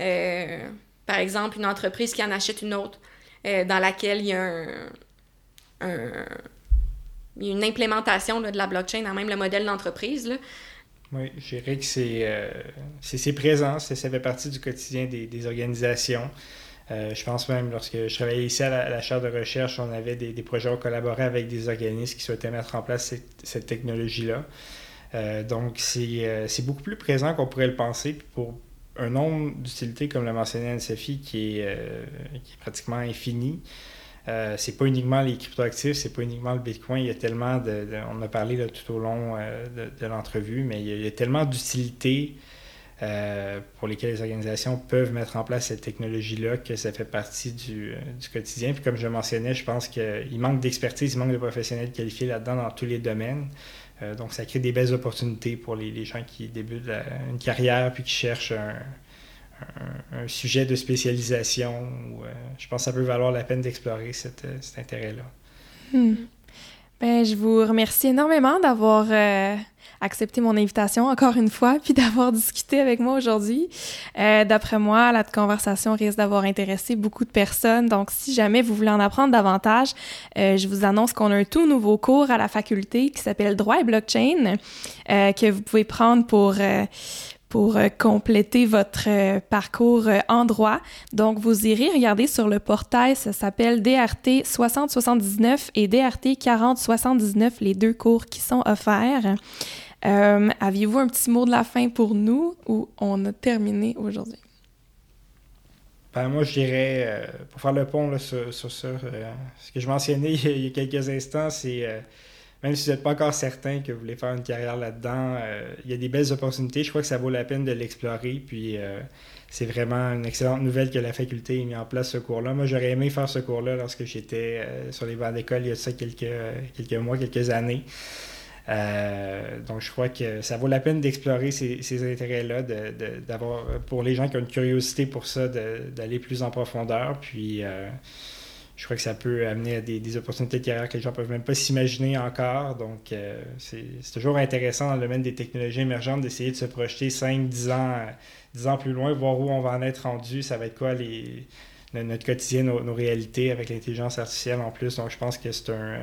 Euh, par exemple, une entreprise qui en achète une autre, euh, dans laquelle il y a une implémentation de la blockchain dans même le modèle d'entreprise. Oui, je dirais que c'est présent, ça fait partie du quotidien des organisations. Euh, je pense même, lorsque je travaillais ici à la, chaire de recherche, on avait des, projets, on collaborait avec des organismes qui souhaitaient mettre en place cette, technologie-là. Euh, donc, euh, c'est beaucoup plus présent qu'on pourrait le penser. pour un nombre d'utilités, comme l'a mentionné Anne-Sophie, qui, est pratiquement infini, c'est pas uniquement les cryptoactifs, c'est pas uniquement le Bitcoin. Il y a tellement de. on a parlé tout au long de, l'entrevue, mais il y a tellement d'utilités euh, pour lesquels les organisations peuvent mettre en place cette technologie-là, que ça fait partie du, euh, du, quotidien. Puis comme je mentionnais, je pense qu'il manque d'expertise, il manque de professionnels qualifiés là-dedans dans tous les domaines. Euh, donc ça crée des belles opportunités pour les, gens qui débutent une carrière puis qui cherchent un, un, sujet de spécialisation. je pense que ça peut valoir la peine d'explorer cet intérêt-là. Hmm. Ben, je vous remercie énormément d'avoir accepté mon invitation encore une fois, puis d'avoir discuté avec moi aujourd'hui. Euh, D'après moi, la conversation risque d'avoir intéressé beaucoup de personnes. Donc, si jamais vous voulez en apprendre davantage, euh, je vous annonce qu'on a un tout nouveau cours à la faculté qui s'appelle Droit et Blockchain, euh, que vous pouvez prendre pour euh, pour euh, compléter votre euh, parcours en droit. Donc, vous irez regarder sur le portail, ça s'appelle DRT 6079 et DRT 4079, les deux cours qui sont offerts. Euh, aviez-vous un petit mot de la fin pour nous ou on a terminé aujourd'hui? Ben, moi, je dirais, euh, pour faire le pont sur, sur, euh, ce que je mentionnais il y a, quelques instants, c'est même si vous n'êtes pas encore certain que vous voulez faire une carrière là-dedans, il y a des belles opportunités. Je crois que ça vaut la peine de l'explorer. Puis c'est vraiment une excellente nouvelle que la faculté ait mis en place ce cours-là. Moi, j'aurais aimé faire ce cours-là lorsque j'étais sur les bancs d'école il y a ça quelques, quelques mois, quelques années. Euh, donc, je crois que ça vaut la peine d'explorer ces, intérêts-là, d'avoir, pour les gens qui ont une curiosité pour ça, d'aller plus en profondeur. Puis, euh, je crois que ça peut amener à des, opportunités de carrière que les gens ne peuvent même pas s'imaginer encore. Donc, euh, c'est toujours intéressant dans le domaine des technologies émergentes d'essayer de se projeter 5, 10 ans, 10 ans plus loin, voir où on va en être rendu. Ça va être quoi les, notre quotidien, nos, nos réalités avec l'intelligence artificielle en plus. Donc, je pense que c'est un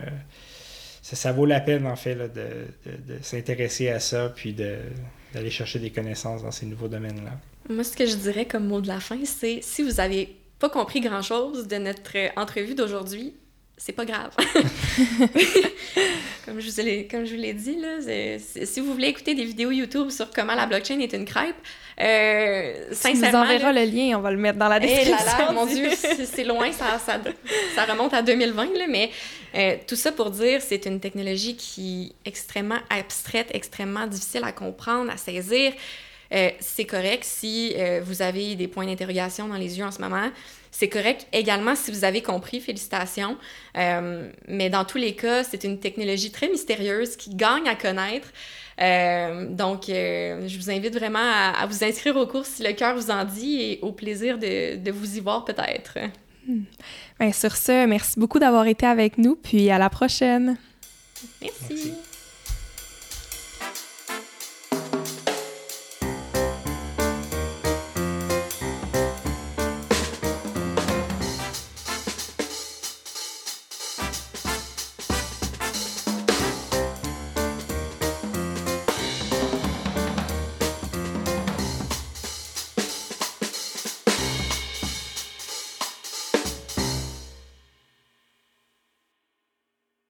ça, vaut la peine, en fait, de, s'intéresser à ça, puis d'aller chercher des connaissances dans ces nouveaux domaines-là. Moi, ce que je dirais comme mot de la fin, c'est si vous n'avez pas compris grand-chose de notre entrevue d'aujourd'hui, c'est pas grave. comme, je vous l'ai, comme je vous l'ai dit, là, si vous voulez écouter des vidéos YouTube sur comment la blockchain est une crêpe, euh, sincèrement... Tu nous enverras le lien, on va le mettre dans la eh description. mon Dieu, c'est, loin, ça, ça, ça, remonte à 2020, là, mais euh, tout ça pour dire, c'est une technologie qui est extrêmement abstraite, extrêmement difficile à comprendre, à saisir. Euh, c'est correct si euh, vous avez des points d'interrogation dans les yeux en ce moment. C'est correct également si vous avez compris, félicitations. Euh, mais dans tous les cas, c'est une technologie très mystérieuse qui gagne à connaître. donc, je vous invite vraiment à, vous inscrire au cours si le cœur vous en dit et au plaisir de, de vous y voir peut-être. Hmm. Bien, sur ce, merci beaucoup d'avoir été avec nous, puis à la prochaine. merci.